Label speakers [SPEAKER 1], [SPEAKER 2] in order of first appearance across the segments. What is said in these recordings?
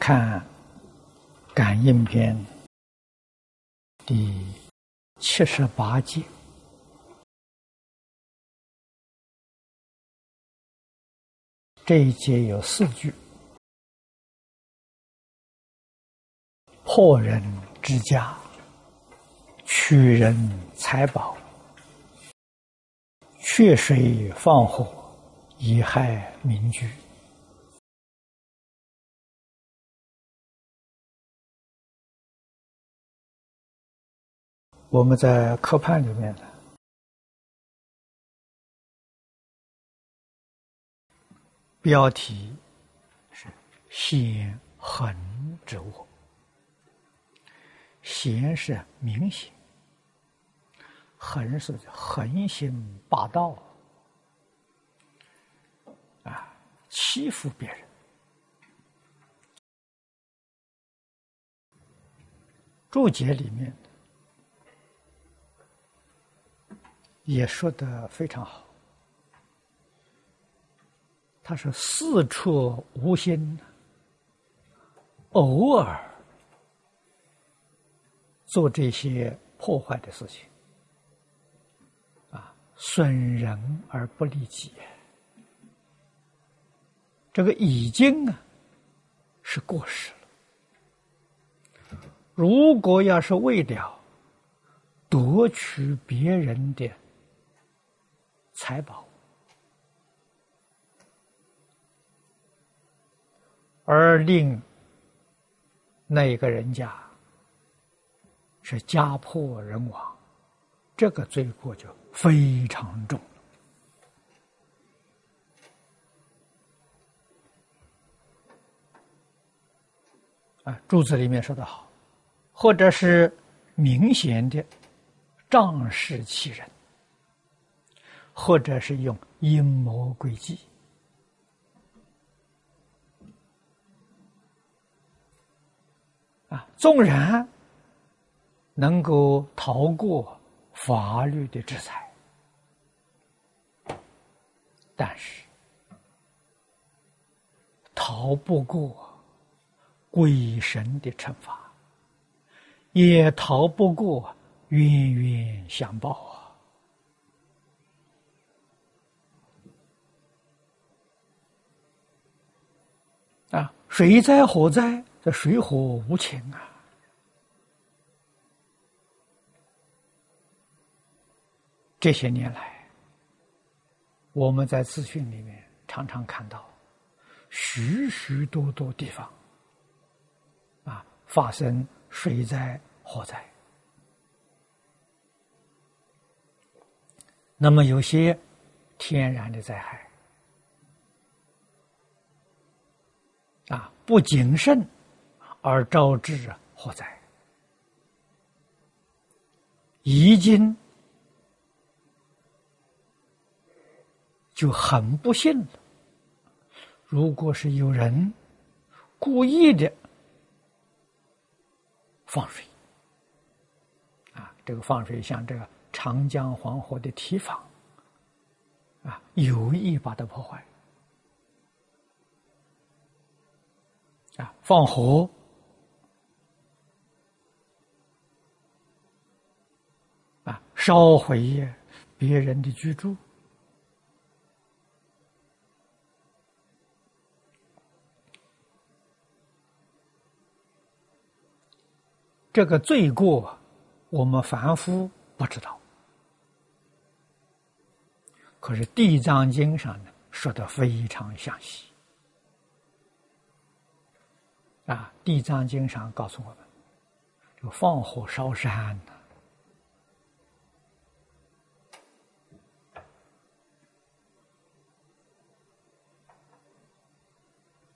[SPEAKER 1] 看《感应篇》第七十八节，这一节有四句：破人之家，取人财宝，缺水放火，以害民居。我们在课判里面的标题是“显横之物”，显是明显，横是横行霸道啊，欺负别人。注解里面。也说的非常好。他说：“四处无心，偶尔做这些破坏的事情，啊，损人而不利己。这个已经啊是过时了。如果要是为了夺取别人的，财宝，而令那个人家是家破人亡，这个罪过就非常重啊，柱子里面说的好，或者是明显的仗势欺人。或者是用阴谋诡计啊，纵然能够逃过法律的制裁，但是逃不过鬼神的惩罚，也逃不过冤冤相报。啊，水灾火灾，这水火无情啊！这些年来，我们在资讯里面常常看到许许多多地方啊发生水灾、火灾。那么有些天然的灾害。啊，不谨慎而招致祸灾，已经就很不幸了。如果是有人故意的放水，啊，这个放水像这个长江黄河的堤防，啊，有意把它破坏。啊，放火啊，烧毁别人的居住，这个罪过，我们凡夫不知道。可是《地藏经》上呢，说的非常详细。啊，《地藏经》上告诉我们，这个放火烧山呢，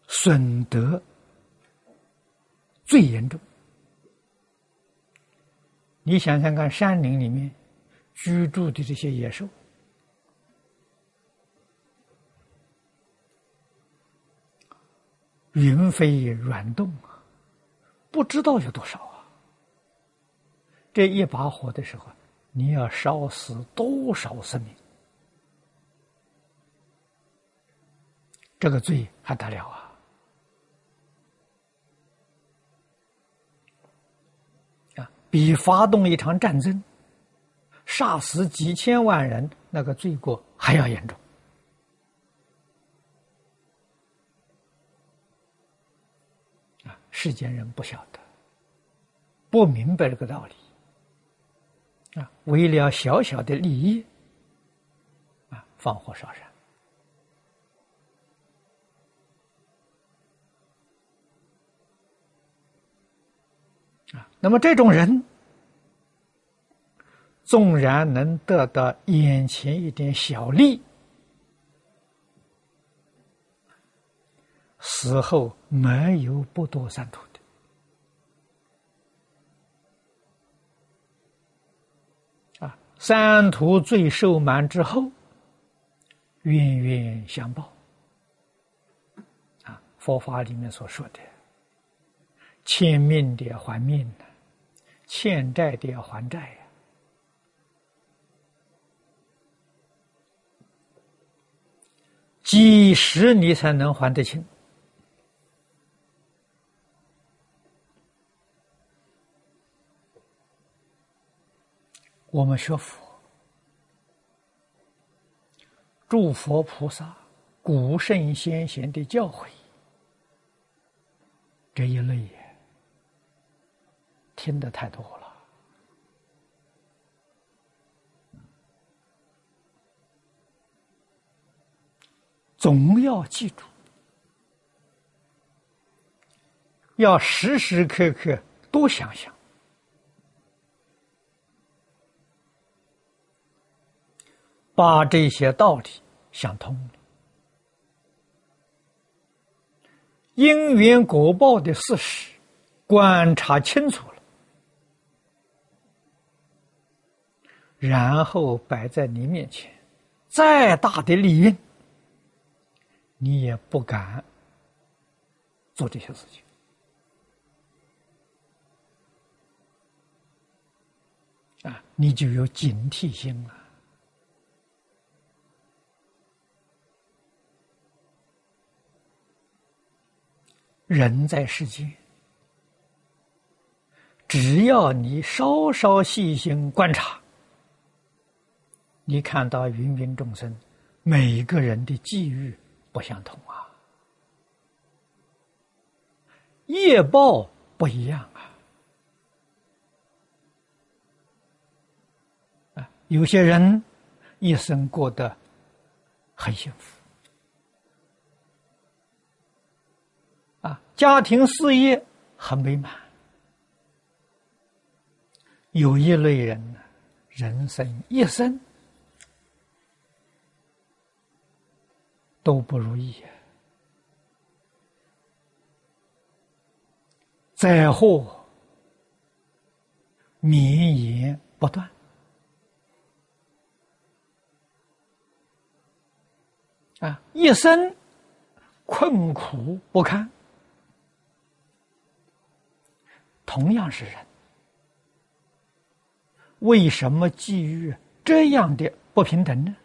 [SPEAKER 1] 损德最严重。你想想看，山林里面居住的这些野兽。云飞软动啊，不知道有多少啊。这一把火的时候，你要烧死多少生命？这个罪还得了啊！啊，比发动一场战争，杀死几千万人，那个罪过还要严重。世间人不晓得，不明白这个道理。啊，为了小小的利益，啊，放火烧山啊。那么这种人，纵然能得到眼前一点小利，死后没有不堕三途的。啊，三途罪受满之后，冤冤相报。啊，佛法里面所说的，欠命的还命的。欠债的还债呀，几时你才能还得清？我们学佛，诸佛菩萨、古圣先贤的教诲，这一类也。听的太多了，总要记住，要时时刻刻多想想，把这些道理想通了，因缘果报的事实观察清楚了。然后摆在你面前，再大的利益，你也不敢做这些事情啊！你就有警惕心了。人在世间，只要你稍稍细心观察。你看到芸芸众生，每个人的际遇不相同啊，业报不一样啊。啊，有些人一生过得很幸福，啊，家庭事业很美满。有一类人呢，人生一生。都不如意，灾祸绵延不断，啊，一生困苦不堪。同样是人，为什么际遇这样的不平等呢？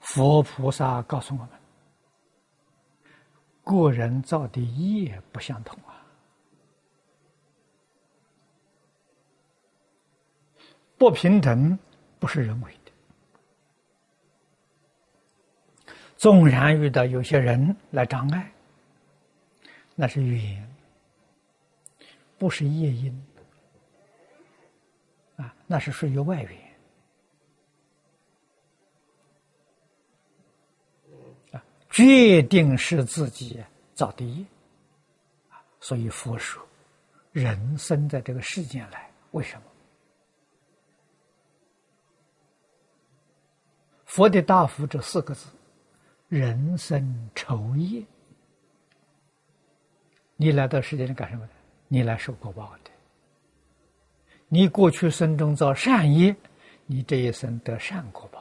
[SPEAKER 1] 佛菩萨告诉我们：个人造的业不相同啊，不平等不是人为。纵然遇到有些人来障碍，那是缘，不是业因啊，那是属于外缘。决定是自己造的业，所以佛说，人生在这个世间来，为什么？佛的大福这四个字，人生愁业。你来到世间来干什么的？你来受果报的。你过去生中造善业，你这一生得善果报；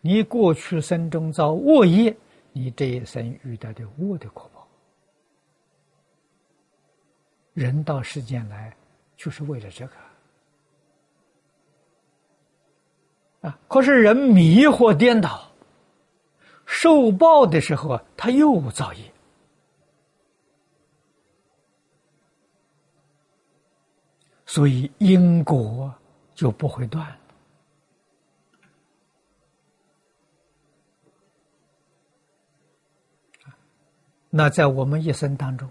[SPEAKER 1] 你过去生中造恶业。你这一生遇到的恶的果报，人到世间来就是为了这个啊！可是人迷惑颠倒，受报的时候，他又造业，所以因果就不会断。那在我们一生当中，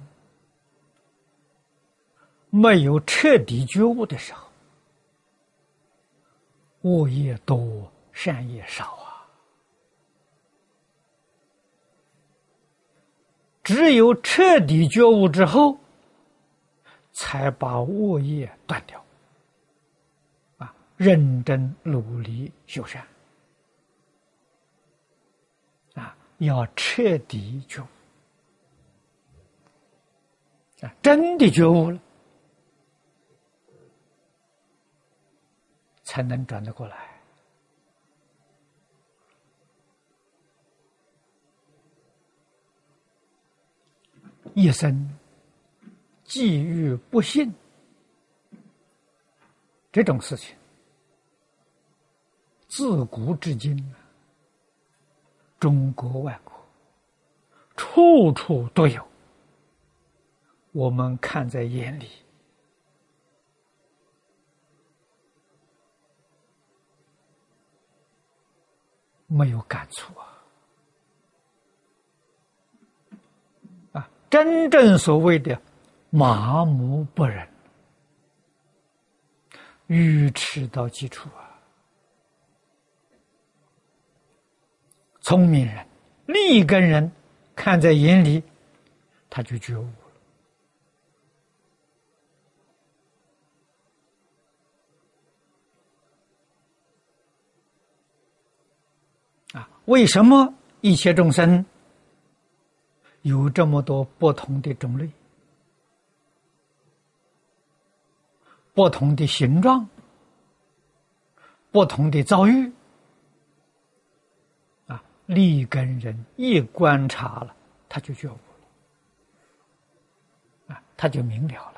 [SPEAKER 1] 没有彻底觉悟的时候，恶业多，善业少啊。只有彻底觉悟之后，才把恶业断掉。啊，认真努力修善，啊，要彻底觉悟。啊，真的觉悟了，才能转得过来。一生际遇不幸这种事情，自古至今，中国外国处处都有。我们看在眼里，没有感触啊！真正所谓的麻木不仁、愚痴到极处啊！聪明人、立根人看在眼里，他就觉悟了。啊。为什么一切众生有这么多不同的种类、不同的形状、不同的遭遇？啊，立根人一观察了，他就觉悟了，啊，他就明了了。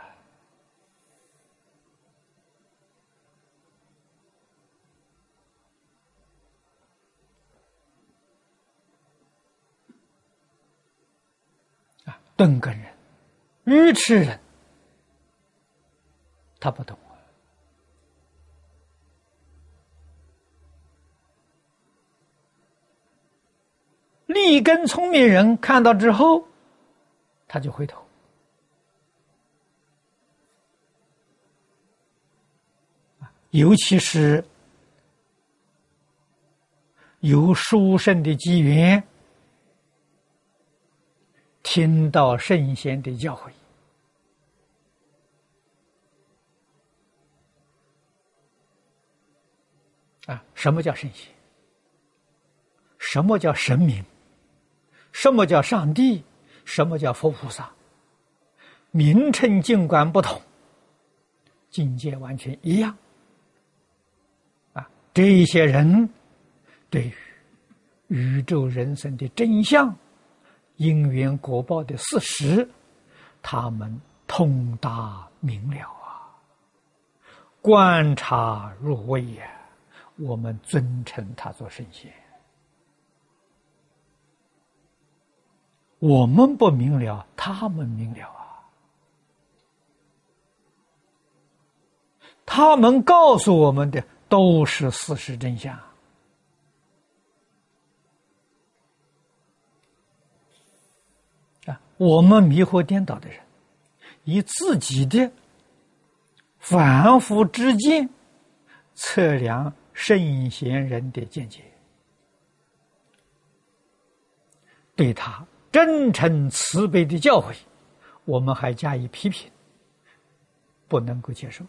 [SPEAKER 1] 钝根人、愚痴人，他不懂啊。立根聪明人看到之后，他就回头。尤其是有殊胜的机缘。听到圣贤的教诲啊，什么叫圣贤？什么叫神明？什么叫上帝？什么叫佛菩萨？名称尽管不同，境界完全一样。啊，这些人对于宇宙人生的真相。因缘果报的事实，他们通达明了啊，观察入微呀，我们尊称他做圣贤。我们不明了，他们明了啊。他们告诉我们的都是事实真相。我们迷惑颠倒的人，以自己的凡夫之见测量圣贤人的见解，对他真诚慈悲的教诲，我们还加以批评，不能够接受。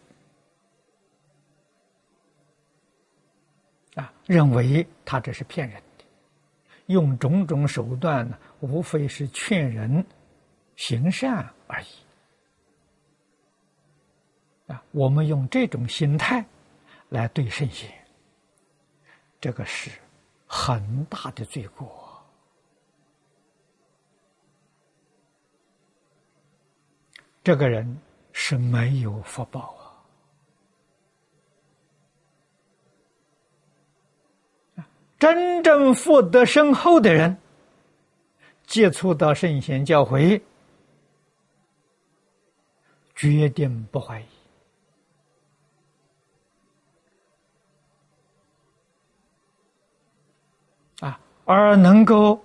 [SPEAKER 1] 啊，认为他这是骗人的，用种种手段呢，无非是劝人。行善而已啊！我们用这种心态来对圣贤，这个是很大的罪过。这个人是没有福报啊！真正福德深厚的人。接触到圣贤教诲，决定不怀疑啊，而能够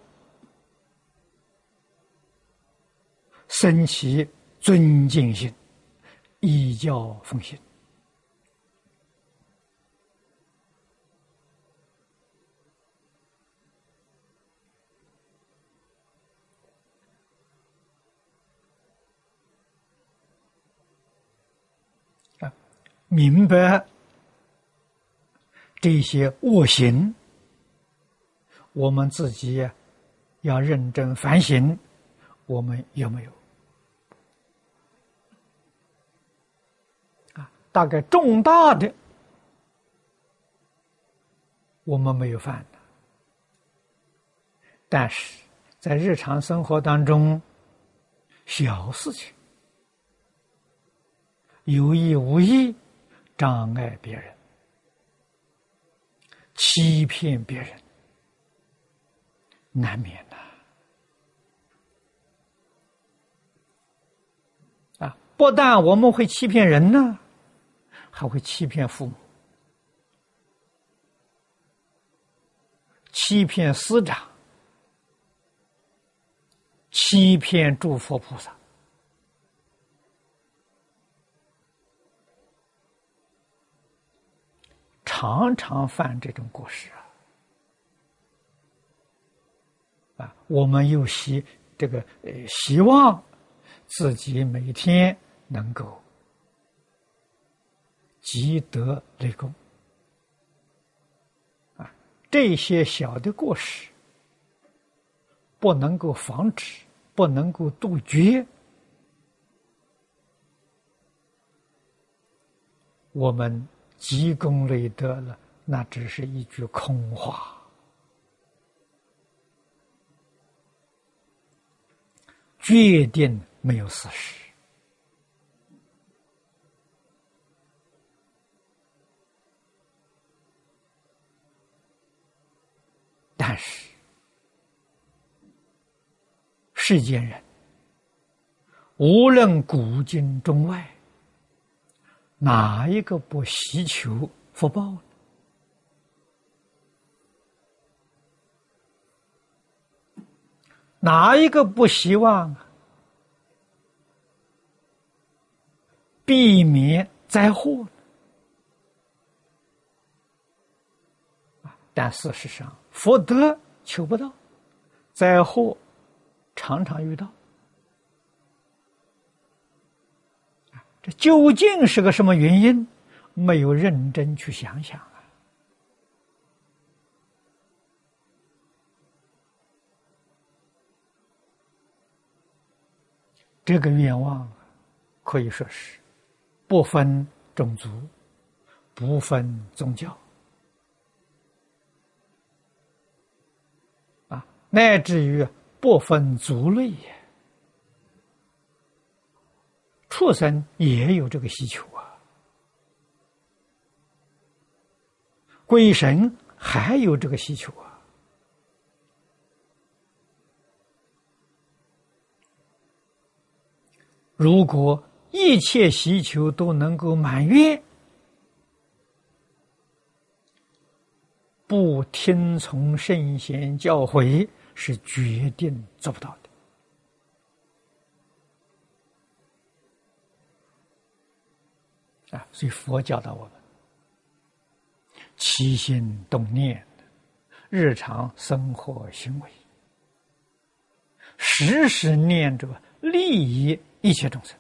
[SPEAKER 1] 升起尊敬心，依教奉行。明白这些恶行，我们自己要认真反省，我们有没有？啊，大概重大的我们没有犯的，但是在日常生活当中，小事情有意无意。障碍别人，欺骗别人，难免呐！啊，不但我们会欺骗人呢，还会欺骗父母，欺骗师长，欺骗诸佛菩萨。常常犯这种过失啊！啊，我们又希这个呃，希望自己每天能够积德立功啊，这些小的过失不能够防止，不能够杜绝，我们。积功累德了，那只是一句空话，决定没有事实。但是，世间人无论古今中外。哪一个不希求福报呢？哪一个不希望避免灾祸但事实上，福德求不到，灾祸常常遇到。这究竟是个什么原因？没有认真去想想啊！这个愿望可以说是不分种族、不分宗教啊，乃至于不分族类也。畜生也有这个需求啊，鬼神还有这个需求啊。如果一切需求都能够满愿，不听从圣贤教诲，是决定做不到的。啊所以佛教导我们，起心动念，日常生活行为，时时念着利益一切众生，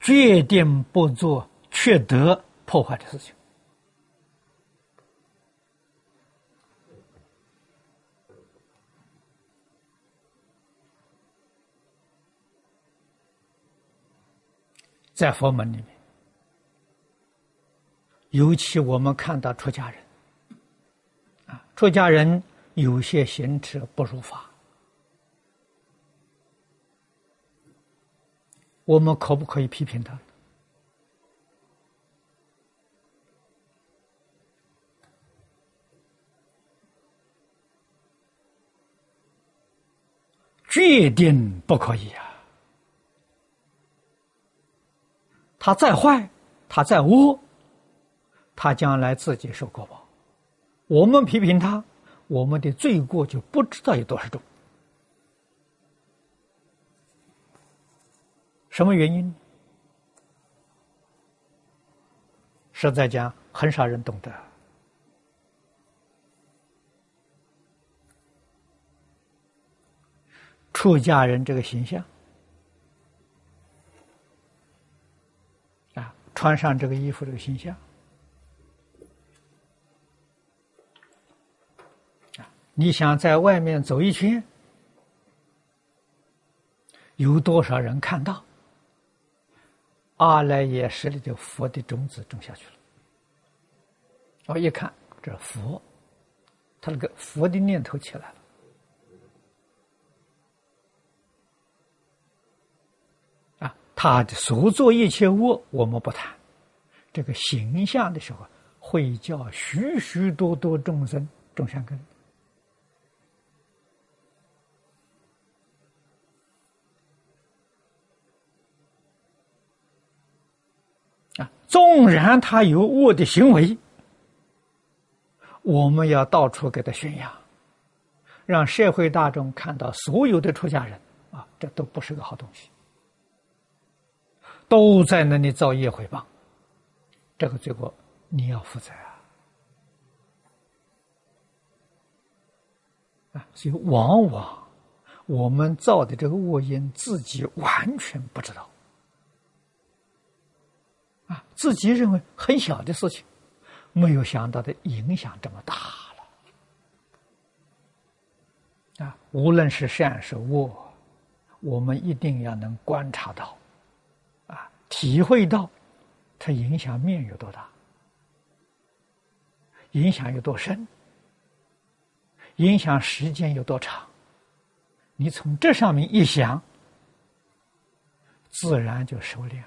[SPEAKER 1] 决定不做缺德破坏的事情。在佛门里面，尤其我们看到出家人，啊，出家人有些行持不如法，我们可不可以批评他？决定不可以啊！他再坏，他再恶，他将来自己受果报。我们批评他，我们的罪过就不知道有多少种。什么原因？实在讲，很少人懂得。出家人这个形象啊，穿上这个衣服这个形象，你想在外面走一圈，有多少人看到？阿赖耶识里的佛的种子种下去了。我一看，这佛，他那个佛的念头起来了。啊，他所做一切恶，我们不谈。这个形象的时候，会叫许许多多众生种善根。纵然他有恶的行为，我们要到处给他宣扬，让社会大众看到，所有的出家人啊，这都不是个好东西，都在那里造业毁谤，这个罪过你要负责啊！啊，所以往往我们造的这个恶因，自己完全不知道。啊，自己认为很小的事情，没有想到的影响这么大了。啊，无论是善是恶，我们一定要能观察到，体会到它影响面有多大，影响有多深，影响时间有多长。你从这上面一想，自然就收敛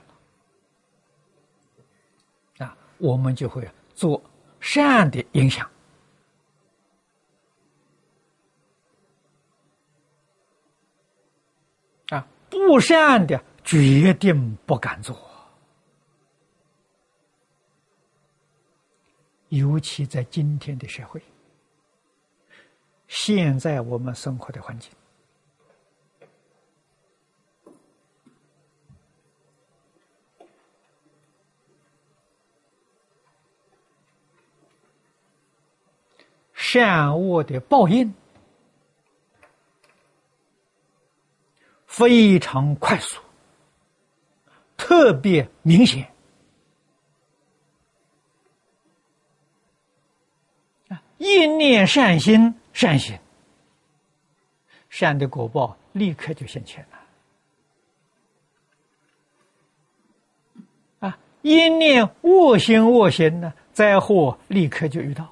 [SPEAKER 1] 了。啊我们就会做善的影响啊，不善的决定不敢做，尤其在今天的社会，现在我们生活的环境。善恶的报应非常快速，特别明显啊！一念善心，善行，善的果报立刻就现前了啊！一念恶心，恶心呢，灾祸立刻就遇到。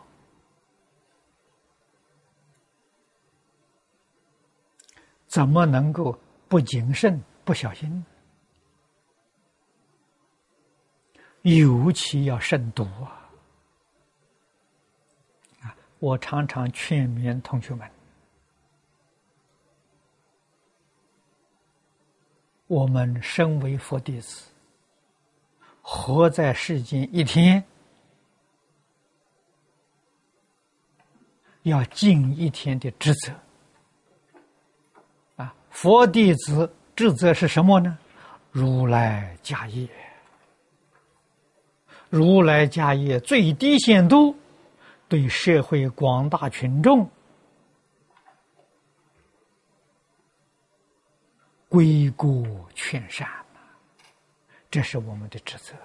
[SPEAKER 1] 怎么能够不谨慎、不小心？尤其要慎独啊！啊，我常常劝勉同学们：我们身为佛弟子，活在世间一天，要尽一天的职责。啊佛弟子职责是什么呢？如来家业，如来家业最低限度对社会广大群众归过劝善，这是我们的职责。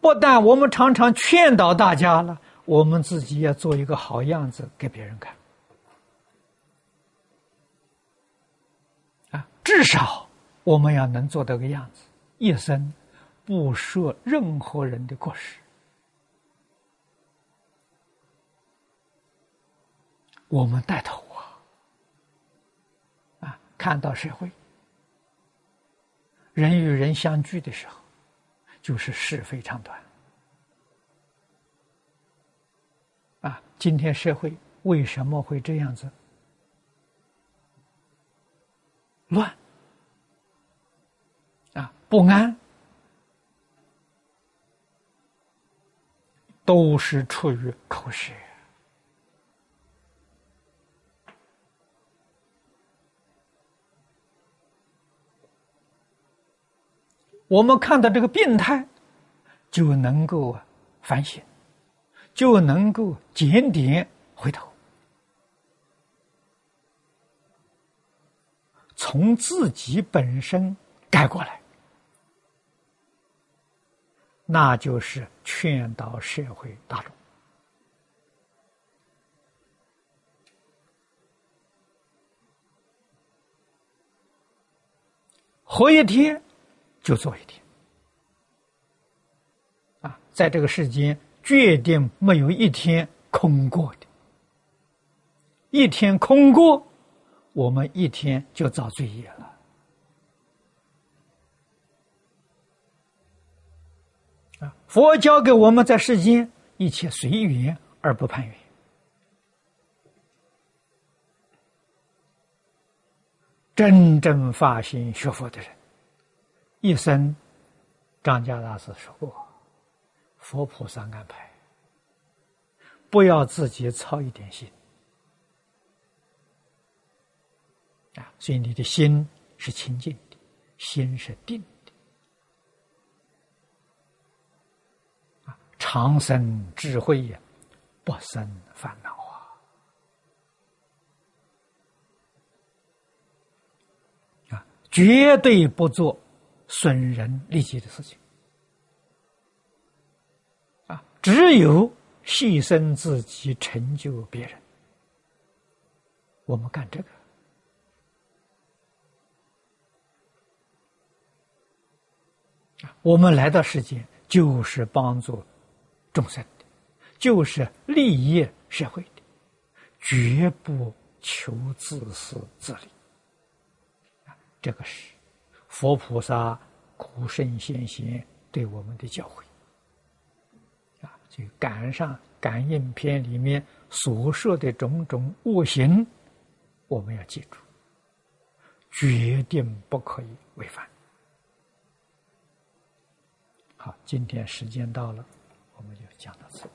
[SPEAKER 1] 不但我们常常劝导大家了，我们自己要做一个好样子给别人看。啊，至少我们要能做到个样子，一生不说任何人的过失。我们带头啊，啊，看到社会人与人相聚的时候。就是是非长短。啊，今天社会为什么会这样子乱？啊，不安，都是出于口舌。我们看到这个病态，就能够反省，就能够检点回头，从自己本身改过来，那就是劝导社会大众。活一天。就做一天，啊，在这个世间，决定没有一天空过的。一天空过，我们一天就遭罪业了。啊，佛教给我们在世间一切随缘而不攀缘，真正发心学佛的人。一生，张家大师说过：“佛菩萨安排，不要自己操一点心啊！所以你的心是清净的，心是定的啊！长生智慧呀，不生烦恼啊！啊，绝对不做。”损人利己的事情，只有牺牲自己成就别人，我们干这个。我们来到世间就是帮助众生的，就是利益社会的，绝不求自私自利，这个是。佛菩萨、古圣先贤对我们的教诲，就《感上感应篇》里面所说的种种恶行，我们要记住，决定不可以违反。好，今天时间到了，我们就讲到此。